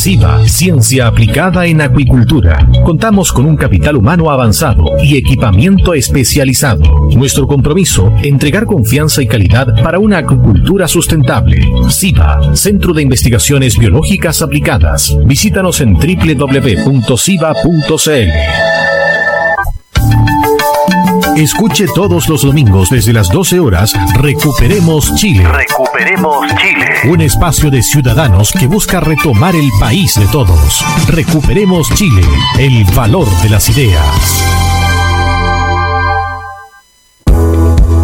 SIVA, Ciencia Aplicada en Acuicultura. Contamos con un capital humano avanzado y equipamiento especializado. Nuestro compromiso, entregar confianza y calidad para una acuicultura sustentable. SIVA, Centro de Investigaciones Biológicas Aplicadas. Visítanos en www.siva.cl. Escuche todos los domingos desde las 12 horas Recuperemos Chile. Chile. Un espacio de ciudadanos que busca retomar el país de todos. Recuperemos Chile. El valor de las ideas.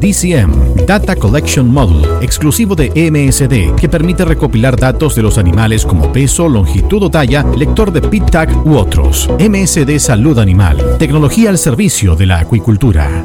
DCM, Data Collection Module, exclusivo de MSD, que permite recopilar datos de los animales como peso, longitud o talla, lector de pit tag u otros. MSD Salud Animal, tecnología al servicio de la acuicultura.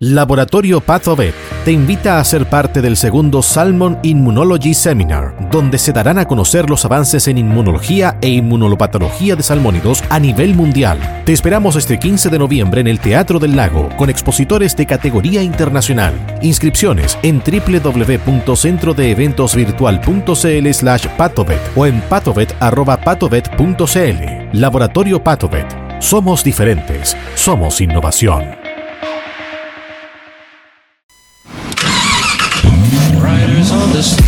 Laboratorio PathoVet te invita a ser parte del segundo Salmon Immunology Seminar, donde se darán a conocer los avances en inmunología e inmunopatología de salmónidos a nivel mundial. Te esperamos este 15 de noviembre en el Teatro del Lago, con expositores de categoría internacional. Inscripciones en www.centrodeeventosvirtual.cl slash patovet o en patovet.patovet.cl. Laboratorio PathoVet. Somos diferentes. Somos innovación. just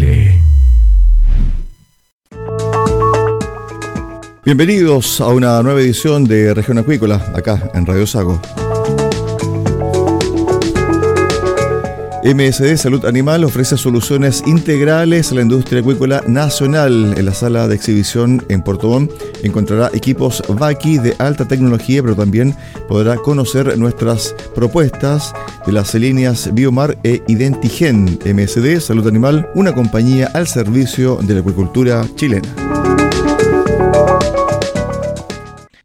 Bienvenidos a una nueva edición de Región Acuícola, acá en Radio Sago. MSD Salud Animal ofrece soluciones integrales a la industria acuícola nacional. En la sala de exhibición en Puerto Montt encontrará equipos Vaki de alta tecnología, pero también podrá conocer nuestras propuestas de las líneas Biomar e Identigen. MSD Salud Animal, una compañía al servicio de la acuicultura chilena.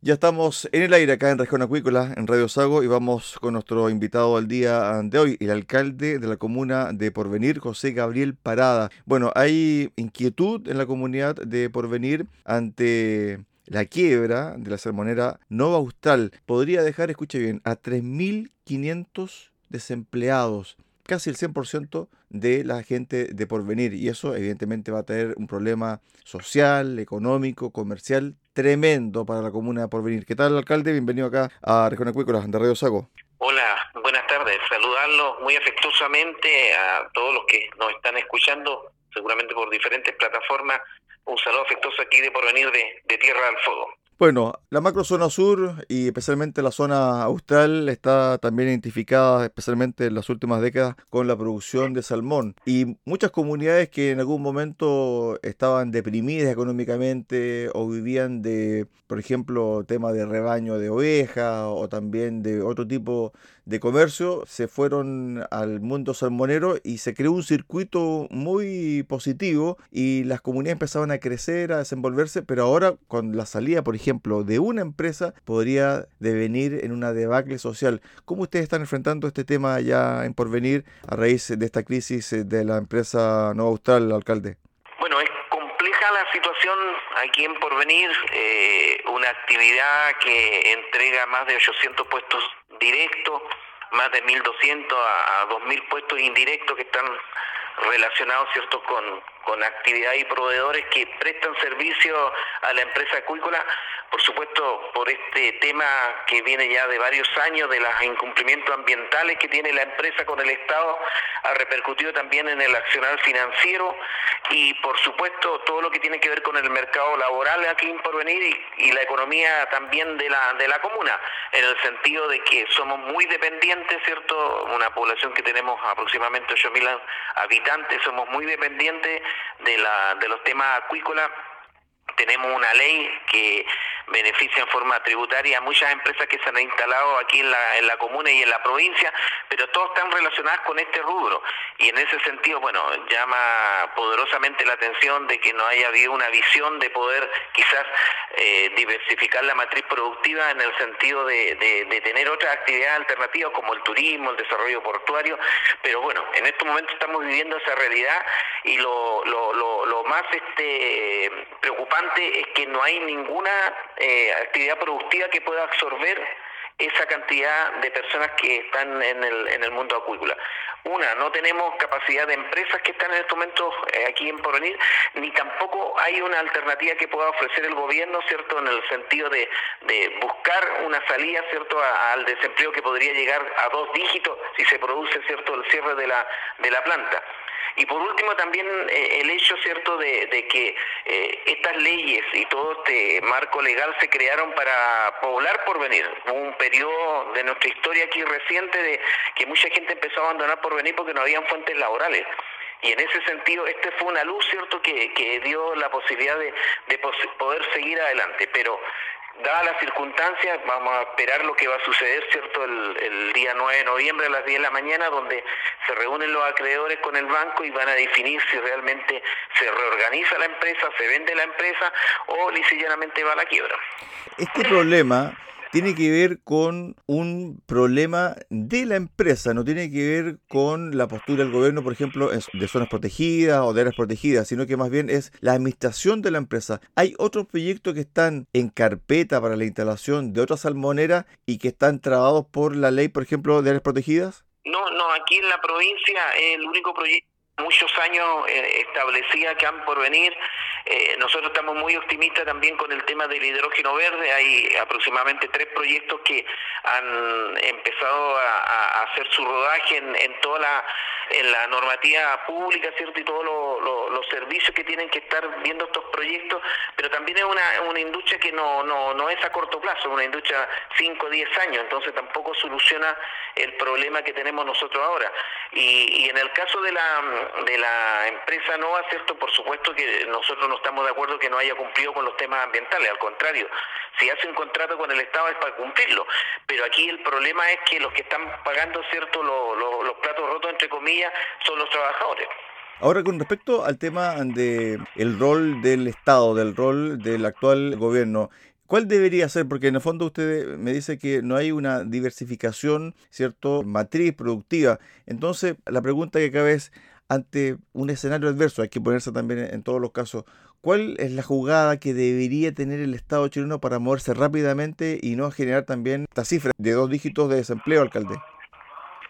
Ya estamos en el aire acá en Región Acuícola, en Radio Sago, y vamos con nuestro invitado al día de hoy, el alcalde de la comuna de Porvenir, José Gabriel Parada. Bueno, hay inquietud en la comunidad de Porvenir ante la quiebra de la salmonera Nova Austral. Podría dejar, escuche bien, a 3.500 desempleados casi el 100% de la gente de porvenir y eso evidentemente va a tener un problema social, económico, comercial tremendo para la comuna por venir. ¿Qué tal, alcalde? Bienvenido acá a Región Acuícola de Radio Sago. Hola, buenas tardes. Saludarlos muy afectuosamente a todos los que nos están escuchando, seguramente por diferentes plataformas. Un saludo afectuoso aquí de Porvenir de, de Tierra del Fuego. Bueno, la macrozona sur y especialmente la zona austral está también identificada, especialmente en las últimas décadas, con la producción de salmón. Y muchas comunidades que en algún momento estaban deprimidas económicamente o vivían de, por ejemplo, tema de rebaño de ovejas o también de otro tipo de comercio, se fueron al mundo salmonero y se creó un circuito muy positivo y las comunidades empezaban a crecer, a desenvolverse, pero ahora con la salida, por ejemplo, ejemplo, de una empresa podría devenir en una debacle social. ¿Cómo ustedes están enfrentando este tema ya en porvenir a raíz de esta crisis de la empresa Nueva Austral, alcalde? Bueno, es compleja la situación aquí en Porvenir, eh, una actividad que entrega más de 800 puestos directos, más de 1.200 a, 2.000 puestos indirectos que están relacionados cierto con, con actividad y proveedores que prestan servicio a la empresa acuícola por supuesto, por este tema que viene ya de varios años de los incumplimientos ambientales que tiene la empresa con el Estado, ha repercutido también en el accionar financiero y, por supuesto, todo lo que tiene que ver con el mercado laboral aquí en Porvenir y, y la economía también de la, de la comuna, en el sentido de que somos muy dependientes, ¿cierto? Una población que tenemos aproximadamente 8.000 habitantes, somos muy dependientes de, la, de los temas acuícolas tenemos una ley que beneficia en forma tributaria a muchas empresas que se han instalado aquí en la, en la comuna y en la provincia, pero todas están relacionadas con este rubro. Y en ese sentido, bueno, llama poderosamente la atención de que no haya habido una visión de poder quizás eh, diversificar la matriz productiva en el sentido de, de, tener otras actividades alternativas como el turismo, el desarrollo portuario, pero bueno, en estos momentos estamos viviendo esa realidad y lo, lo, lo, lo más este, preocupante es que no hay ninguna eh, actividad productiva que pueda absorber esa cantidad de personas que están en el, en el mundo acuícola. Una, no tenemos capacidad de empresas que están en estos momentos eh, aquí en Porvenir, ni tampoco hay una alternativa que pueda ofrecer el gobierno, ¿cierto?, en el sentido de, de buscar una salida, ¿cierto?, al desempleo que podría llegar a dos dígitos si se produce, ¿cierto?, el cierre de la, de la planta. Y por último también eh, el hecho cierto de, que eh, estas leyes y todo este marco legal se crearon para poblar por venir. Un periodo de nuestra historia aquí reciente de que mucha gente empezó a abandonar por venir porque no habían fuentes laborales. Y en ese sentido, este fue una luz, ¿cierto?, que, que dio la posibilidad de, de poder seguir adelante. Pero dadas las circunstancias, vamos a esperar lo que va a suceder, ¿cierto?, el, día 9 de noviembre a las 10 de la mañana, donde se reúnen los acreedores con el banco y van a definir si realmente se reorganiza la empresa, se vende la empresa o llanamente va a la quiebra. Este problema tiene que ver con un problema de la empresa, no tiene que ver con la postura del gobierno, por ejemplo, de zonas protegidas o de áreas protegidas, sino que más bien es la administración de la empresa. Hay otros proyectos que están en carpeta para la instalación de otras salmoneras y que están trabados por la ley, por ejemplo, de áreas protegidas. No, no, aquí en la provincia el único proyecto muchos años eh, que han por venir. Eh, nosotros estamos muy optimistas también con el tema del hidrógeno verde. Hay aproximadamente tres proyectos que han empezado a, hacer su rodaje en, en, toda la, en la normativa pública, ¿cierto? Y todos los servicios que tienen que estar viendo estos proyectos, pero también es una, una industria que no, no, no es a corto plazo, una industria 5 o 10 años, entonces tampoco soluciona el problema que tenemos nosotros ahora. Y, y en el caso de la de la empresa Nova, ¿cierto? Por supuesto que nosotros no estamos de acuerdo que no haya cumplido con los temas ambientales, al contrario, si hace un contrato con el Estado es para cumplirlo, pero aquí el problema es que los que están pagando, ¿cierto?, los platos rotos, entre comillas, son los trabajadores. Ahora, con respecto al tema de el rol del Estado, del rol del actual gobierno, ¿Cuál debería ser? Porque en el fondo usted me dice que no hay una diversificación, ¿cierto? Matriz productiva. Entonces, la pregunta que cabe es, ante un escenario adverso, hay que ponerse también en todos los casos, ¿cuál es la jugada que debería tener el Estado chileno para moverse rápidamente y no generar también esta cifra de dos dígitos de desempleo, alcalde?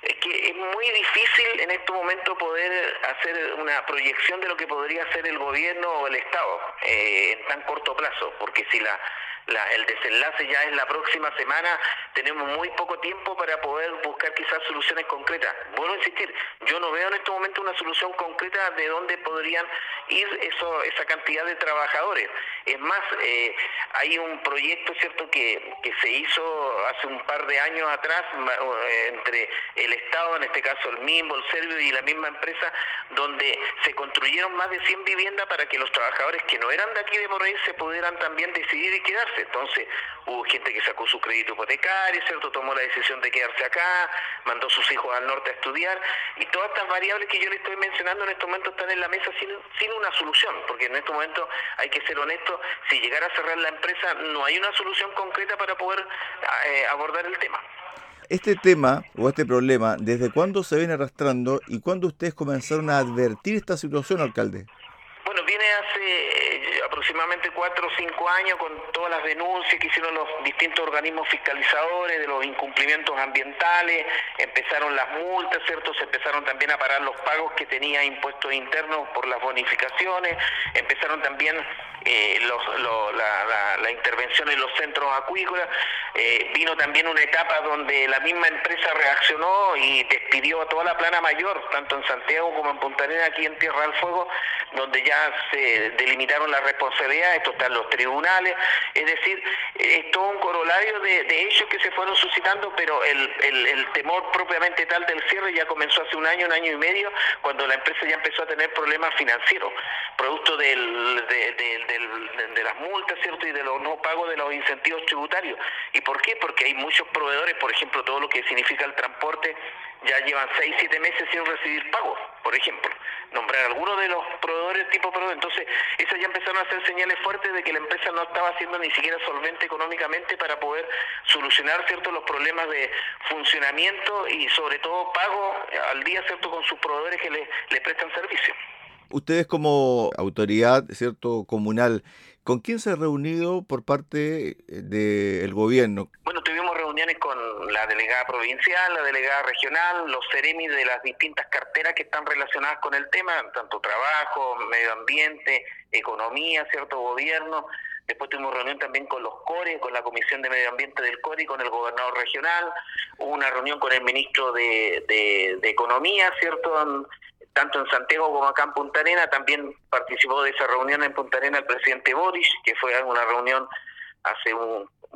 Es que es muy difícil en este momento poder hacer una proyección de lo que podría ser el gobierno o el Estado eh, en tan corto plazo, porque si la el desenlace ya es la próxima semana, tenemos muy poco tiempo para poder buscar quizás soluciones concretas. Vuelvo a insistir, yo no veo en este momento una solución concreta de dónde podrían ir eso, esa cantidad de trabajadores. Es más, eh, hay un proyecto, ¿cierto?, que, que se hizo hace un par de años atrás eh, entre el Estado, en este caso el MIMBO, el Servio y la misma empresa, donde se construyeron más de 100 viviendas para que los trabajadores que no eran de aquí de Morreír se pudieran también decidir y quedarse. Entonces hubo gente que sacó su crédito hipotecario, ¿cierto? Tomó la decisión de quedarse acá, mandó a sus hijos al norte a estudiar y todas estas variables que yo le estoy mencionando en este momento están en la mesa sin, sin una solución, porque en este momento hay que ser honesto, si llegara a cerrar la empresa no hay una solución concreta para poder eh, abordar el tema. Este tema o este problema, ¿desde cuándo se viene arrastrando y cuándo ustedes comenzaron a advertir esta situación, alcalde? Bueno, viene hace aproximadamente cuatro o cinco años con todas las denuncias que hicieron los distintos organismos fiscalizadores de los incumplimientos ambientales, empezaron las multas, ¿cierto? Se empezaron también a parar los pagos que tenía impuestos internos por las bonificaciones, empezaron también eh, la, intervención en los centros acuícolas, eh, vino también una etapa donde la misma empresa reaccionó y despidió a toda la plana mayor, tanto en Santiago como en Punta Arenas, aquí en Tierra del Fuego, donde ya se delimitaron las responsabilidades, esto está en los tribunales, es decir, es todo un corolario de, hechos que se fueron suscitando, pero el, el, temor propiamente tal del cierre ya comenzó hace un año, un año y medio, cuando la empresa ya empezó a tener problemas financieros, producto del, de, las multas, ¿cierto? Y de los no pagos de los incentivos tributarios. ¿Y por qué? Porque hay muchos proveedores, por ejemplo, todo lo que significa el transporte, ya llevan 6, 7 meses sin recibir pagos, por ejemplo. Nombrar algunos de los proveedores tipo proveedor. Entonces, esas ya empezaron a hacer señales fuertes de que la empresa no estaba siendo ni siquiera solvente económicamente para poder solucionar cierto los problemas de funcionamiento y sobre todo pago al día cierto con sus proveedores que le, le prestan servicio. Ustedes como autoridad, ¿cierto?, comunal, ¿con quién se ha reunido por parte eh, del gobierno? Bueno, tuvimos reuniones con la delegada provincial, la delegada regional, los CEREMI de las distintas carteras que están relacionadas con el tema, tanto trabajo, medio ambiente, economía, cierto gobierno. Después tuvimos reunión también con los CORE, con la Comisión de Medio Ambiente del CORE con el gobernador regional. Hubo una reunión con el ministro de, de, de Economía, ¿cierto? Tanto en Santiago como acá en Punta Arena. También participó de esa reunión en Punta Arena el presidente Boris, que fue una reunión hace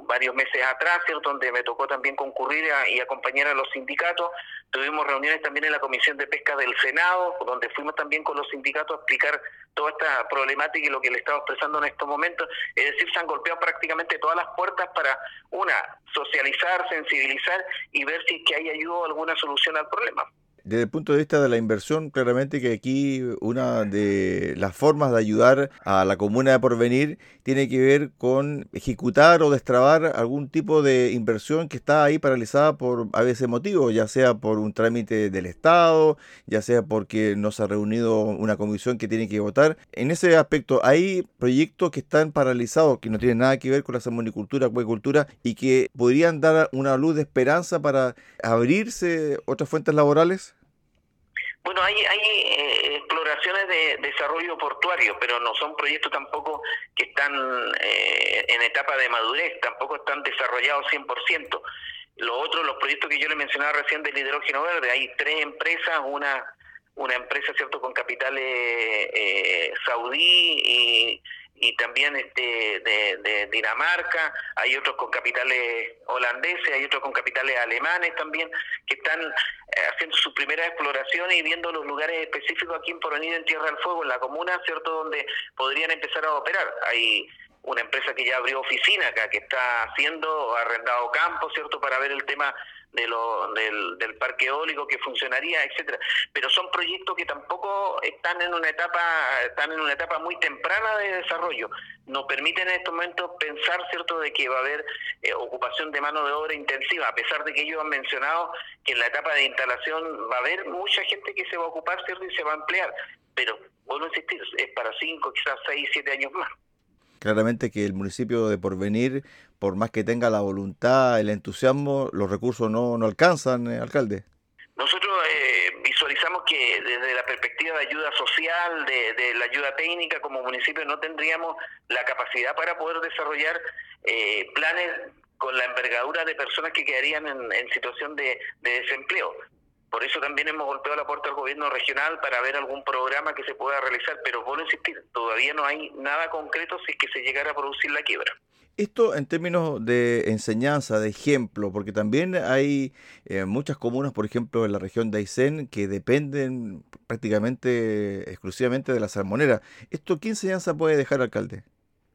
varios meses atrás, ¿cierto? donde me tocó también concurrir y acompañar a los sindicatos. Tuvimos reuniones también en la Comisión de Pesca del Senado, donde fuimos también con los sindicatos a explicar toda esta problemática y lo que le estaba expresando en estos momentos. Es decir, se han golpeado prácticamente todas las puertas para, una, socializar, sensibilizar y ver si es que hay ayuda o alguna solución al problema. Desde el punto de vista de la inversión, claramente que aquí una de las formas de ayudar a la comuna de Porvenir tiene que ver con ejecutar o destrabar algún tipo de inversión que está ahí paralizada por a veces motivos, ya sea por un trámite del Estado, ya sea porque no se ha reunido una comisión que tiene que votar. En ese aspecto, hay proyectos que están paralizados, que no tienen nada que ver con la salmonicultura, acuicultura, y que podrían dar una luz de esperanza para abrirse otras fuentes laborales. Bueno, hay, hay eh, exploraciones de desarrollo portuario, pero no son proyectos tampoco que están eh, en etapa de madurez, tampoco están desarrollados 100%. Lo otro, los proyectos que yo le mencionaba recién del hidrógeno verde, hay tres empresas, una una empresa cierto con capitales eh, saudí y y también este de, Dinamarca, hay otros con capitales holandeses, hay otros con capitales alemanes también, que están eh, haciendo su primera exploración y viendo los lugares específicos aquí en Porvenir, en Tierra del Fuego, en la comuna, ¿cierto?, donde podrían empezar a operar. Hay una empresa que ya abrió oficina acá, que está haciendo, arrendado campo, ¿cierto?, para ver el tema de lo, del, del, parque eólico que funcionaría, etcétera. Pero son proyectos que tampoco están en una etapa, están en una etapa muy temprana de desarrollo. Nos permiten en estos momentos pensar, cierto, de que va a haber eh, ocupación de mano de obra intensiva, a pesar de que ellos han mencionado que en la etapa de instalación va a haber mucha gente que se va a ocupar, cierto, y se va a emplear. Pero vuelvo a insistir, es para cinco, quizás seis, siete años más. Claramente que el municipio de Porvenir, por más que tenga la voluntad, el entusiasmo, los recursos no, no alcanzan, eh, alcalde. Nosotros eh, visualizamos que desde la perspectiva de ayuda social, de, la ayuda técnica, como municipio no tendríamos la capacidad para poder desarrollar eh, planes con la envergadura de personas que quedarían en, situación de, desempleo. Por eso también hemos golpeado la puerta al gobierno regional para ver algún programa que se pueda realizar, pero vuelvo a insistir, todavía no hay nada concreto si es que se llegara a producir la quiebra. Esto en términos de enseñanza, de ejemplo, porque también hay eh, muchas comunas, por ejemplo, en la región de Aysén, que dependen prácticamente exclusivamente de la salmonera. ¿Esto qué enseñanza puede dejar, alcalde?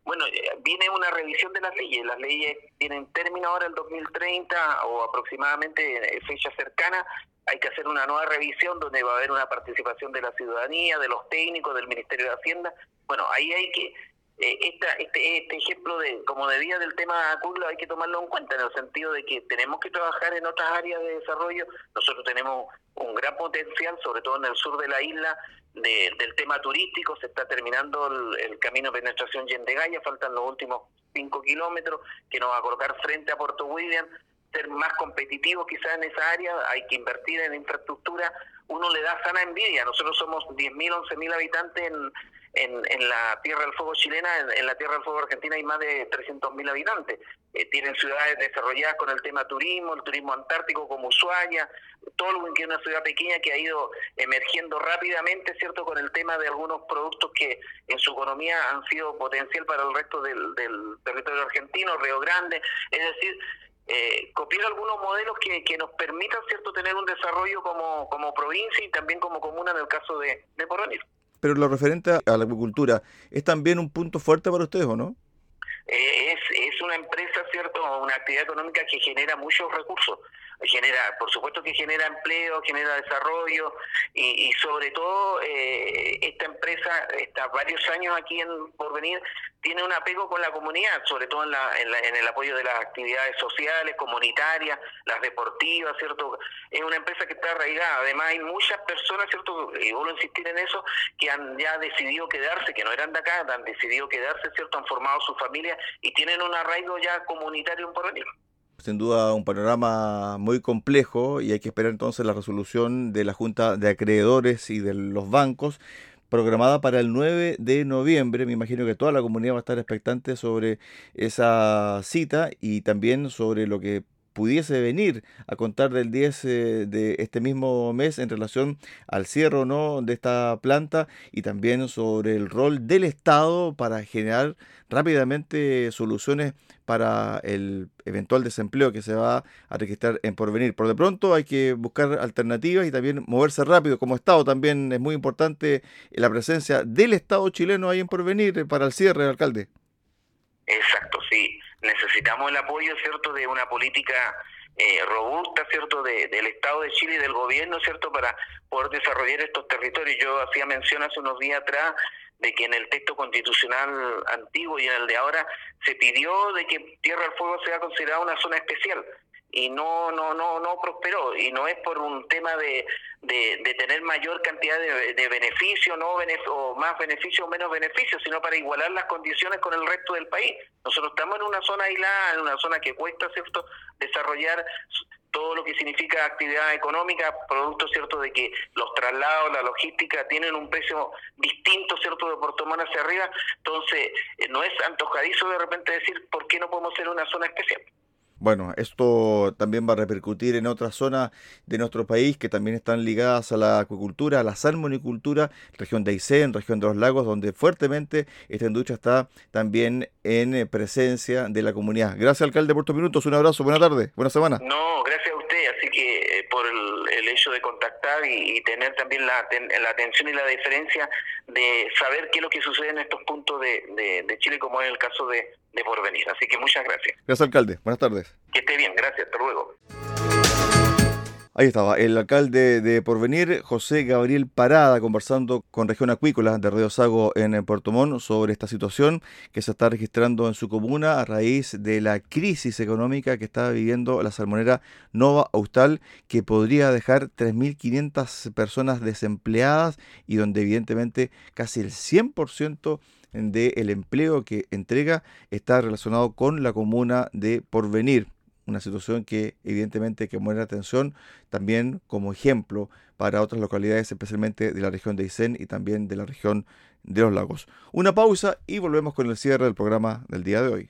Bueno, eh, viene una revisión de las leyes. Las leyes tienen término ahora el 2030 o aproximadamente fecha cercana. Hay que hacer una nueva revisión donde va a haber una participación de la ciudadanía, de los técnicos, del Ministerio de Hacienda. Bueno, ahí hay que eh, esta, este, este ejemplo de como de del tema curlo hay que tomarlo en cuenta en el sentido de que tenemos que trabajar en otras áreas de desarrollo. Nosotros tenemos un gran potencial, sobre todo en el sur de la isla, del tema turístico. Se está terminando el, camino de penetración Yendegaya, faltan los últimos cinco kilómetros que nos va a colocar frente a Puerto William ser más competitivos quizás en esa área, hay que invertir en infraestructura, uno le da sana envidia. Nosotros somos 10.000, 11.000 habitantes en, en, la Tierra del Fuego chilena, en, la Tierra del Fuego argentina hay más de 300.000 habitantes. Eh, tienen ciudades desarrolladas con el tema turismo, el turismo antártico como Ushuaia, Tolwyn, que es una ciudad pequeña que ha ido emergiendo rápidamente, ¿cierto?, con el tema de algunos productos que en su economía han sido potencial para el resto del, del territorio argentino, Río Grande, es decir, eh, copiar algunos modelos que, que nos permitan cierto tener un desarrollo como, como provincia y también como comuna en el caso de, de Porvenir. Pero lo referente a la agricultura, ¿es también un punto fuerte para ustedes o no? Eh, es, es una empresa, ¿cierto? Una actividad económica que genera muchos recursos genera, por supuesto que genera empleo, genera desarrollo y, sobre todo eh, esta empresa está varios años aquí en Porvenir, tiene un apego con la comunidad, sobre todo en, la, en, el apoyo de las actividades sociales, comunitarias, las deportivas, ¿cierto? Es una empresa que está arraigada. Además hay muchas personas, ¿cierto? Y vuelvo a insistir en eso, que han ya decidido quedarse, que no eran de acá, han decidido quedarse, ¿cierto? Han formado su familia y tienen un arraigo ya comunitario en Porvenir sin duda un panorama muy complejo y hay que esperar entonces la resolución de la Junta de Acreedores y de los bancos programada para el 9 de noviembre. Me imagino que toda la comunidad va a estar expectante sobre esa cita y también sobre lo que pudiese venir a contar del 10 eh, de este mismo mes en relación al cierre o no de esta planta y también sobre el rol del Estado para generar rápidamente soluciones para el eventual desempleo que se va a registrar en porvenir. Por de pronto hay que buscar alternativas y también moverse rápido como Estado. También es muy importante la presencia del Estado chileno ahí en porvenir para el cierre, alcalde. Exacto, sí necesitamos el apoyo, ¿cierto?, de una política eh, robusta, ¿cierto?, de, del Estado de Chile y del gobierno, ¿cierto?, para poder desarrollar estos territorios. Yo hacía mención hace unos días atrás de que en el texto constitucional antiguo y en el de ahora se pidió de que Tierra del Fuego sea considerada una zona especial y no no no no prosperó. Y no es por un tema de, de, tener mayor cantidad de, de beneficio no o más beneficio o menos beneficio sino para igualar las condiciones con el resto del país. Nosotros estamos en una zona aislada en una zona que cuesta cierto desarrollar todo lo que significa actividad económica, producto cierto de que los traslados, la logística tienen un precio distinto, cierto, de Puerto Montt hacia arriba, entonces eh, no es antojadizo de repente decir por qué no podemos ser una zona especial. Bueno, esto también va a repercutir en otras zonas de nuestro país que también están ligadas a la acuicultura, a la salmonicultura, región de Aysén, región de los lagos, donde fuertemente esta industria está también en presencia de la comunidad. Gracias, alcalde, por estos minutos. Un abrazo, buena tarde, buena semana. No, gracias a usted. Así que eh, por el, hecho de contactar y, tener también la, la, atención y la diferencia de saber qué es lo que sucede en estos puntos de, de Chile, como es el caso de de porvenir. Así que muchas gracias. Gracias, alcalde. Buenas tardes. Que esté bien, gracias. Hasta luego. Ahí estaba el alcalde de Porvenir, José Gabriel Parada, conversando con Región Acuícola de Río Sago en Puerto Montt sobre esta situación que se está registrando en su comuna a raíz de la crisis económica que está viviendo la salmonera Nova Austral, que podría dejar 3.500 personas desempleadas y donde evidentemente casi el 100% del empleo que entrega está relacionado con la comuna de Porvenir. Una situación que evidentemente hay que poner atención también como ejemplo para otras localidades, especialmente de la región de Aysén y también de la región de los lagos. Una pausa y volvemos con el cierre del programa del día de hoy.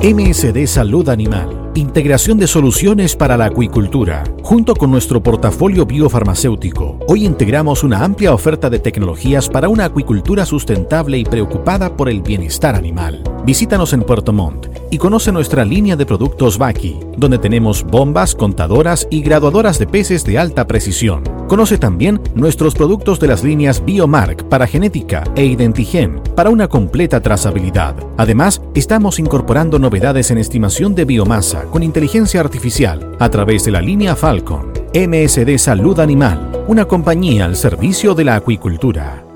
MSD Salud Animal. Integración de soluciones para la acuicultura. Junto con nuestro portafolio biofarmacéutico, hoy integramos una amplia oferta de tecnologías para una acuicultura sustentable y preocupada por el bienestar animal. Visítanos en Puerto Montt y conoce nuestra línea de productos Baki, donde tenemos bombas, contadoras y graduadoras de peces de alta precisión. Conoce también nuestros productos de las líneas Biomark para genética e Identigen para una completa trazabilidad. Además, estamos incorporando novedades en estimación de biomasa con inteligencia artificial a través de la línea Falcon. MSD Salud Animal, una compañía al servicio de la acuicultura.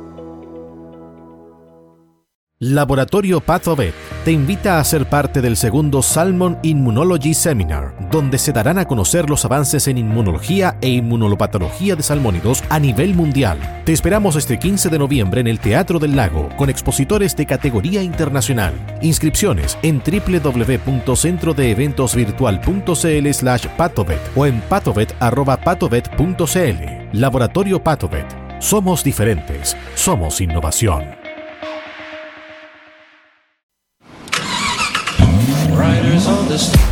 Laboratorio PathoVet te invita a ser parte del segundo Salmon Immunology Seminar, donde se darán a conocer los avances en inmunología e inmunolopatología de salmónidos a nivel mundial. Te esperamos este 15 de noviembre en el Teatro del Lago, con expositores de categoría internacional. Inscripciones en www.centrodeeventosvirtual.cl slash patovet o en patovet.patovet.cl. Laboratorio Patovet. Somos diferentes. Somos innovación. Just.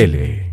Y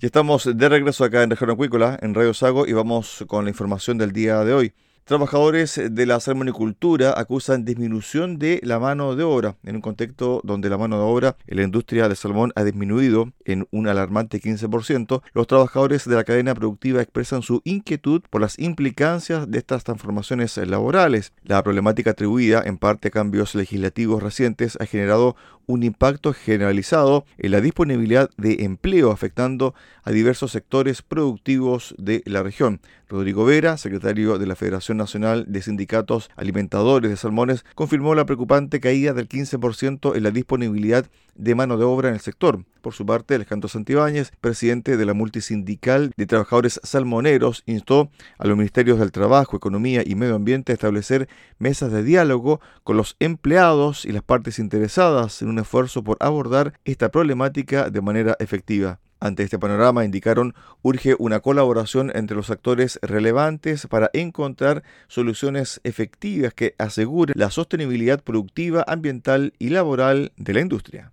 estamos de regreso acá en Región Acuícola, en Radio Sago, y vamos con la información del día de hoy. Trabajadores de la salmonicultura acusan disminución de la mano de obra en un contexto donde la mano de obra en la industria del salmón ha disminuido en un alarmante 15%. Los trabajadores de la cadena productiva expresan su inquietud por las implicancias de estas transformaciones laborales. La problemática atribuida en parte a cambios legislativos recientes ha generado un impacto generalizado en la disponibilidad de empleo afectando a diversos sectores productivos de la región. Rodrigo Vera, secretario de la Federación Nacional de Sindicatos Alimentadores de Salmones, confirmó la preocupante caída del 15% en la disponibilidad de mano de obra en el sector. Por su parte, Alejandro Santibáñez, presidente de la Multisindical de Trabajadores Salmoneros, instó a los ministerios del Trabajo, Economía y Medio Ambiente a establecer mesas de diálogo con los empleados y las partes interesadas en un esfuerzo por abordar esta problemática de manera efectiva. Ante este panorama, indicaron, urge una colaboración entre los actores relevantes para encontrar soluciones efectivas que aseguren la sostenibilidad productiva, ambiental y laboral de la industria.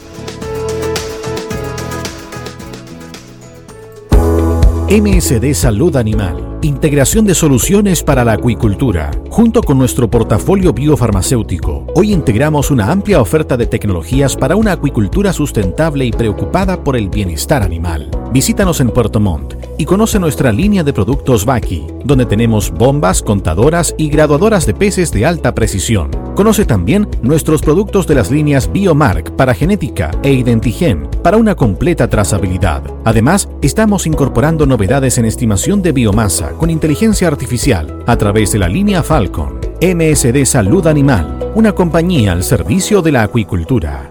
MSD Salud Animal integración de soluciones para la acuicultura. Junto con nuestro portafolio biofarmacéutico, hoy integramos una amplia oferta de tecnologías para una acuicultura sustentable y preocupada por el bienestar animal. Visítanos en Puerto Montt y conoce nuestra línea de productos Baki, donde tenemos bombas, contadoras y graduadoras de peces de alta precisión. Conoce también nuestros productos de las líneas Biomark para genética e Identigen para una completa trazabilidad. Además, estamos incorporando novedades en estimación de biomasa con inteligencia artificial a través de la línea Falcon. MSD Salud Animal, una compañía al servicio de la acuicultura.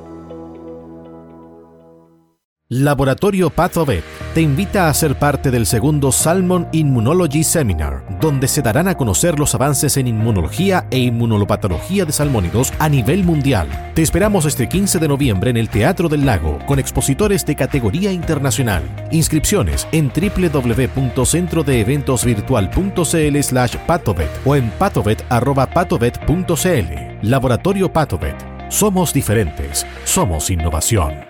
Laboratorio Pathovet te invita a ser parte del segundo Salmon Immunology Seminar, donde se darán a conocer los avances en inmunología e inmunolopatología de salmónidos a nivel mundial. Te esperamos este 15 de noviembre en el Teatro del Lago, con expositores de categoría internacional. Inscripciones en www.centrodeeventosvirtual.cl slash patovet o en patovet.patovet.cl. Laboratorio Patovet. Somos diferentes. Somos innovación.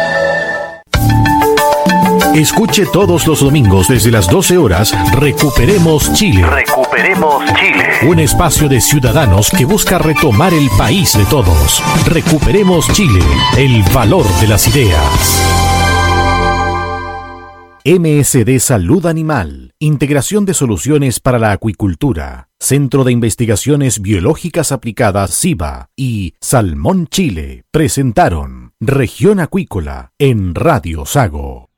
Escuche todos los domingos desde las 12 horas Recuperemos Chile. Recuperemos Chile. Un espacio de ciudadanos que busca retomar el país de todos. Recuperemos Chile, el valor de las ideas. MSD Salud Animal, Integración de Soluciones para la Acuicultura, Centro de Investigaciones Biológicas Aplicadas SIBA y Salmón Chile presentaron Región Acuícola en Radio Sago.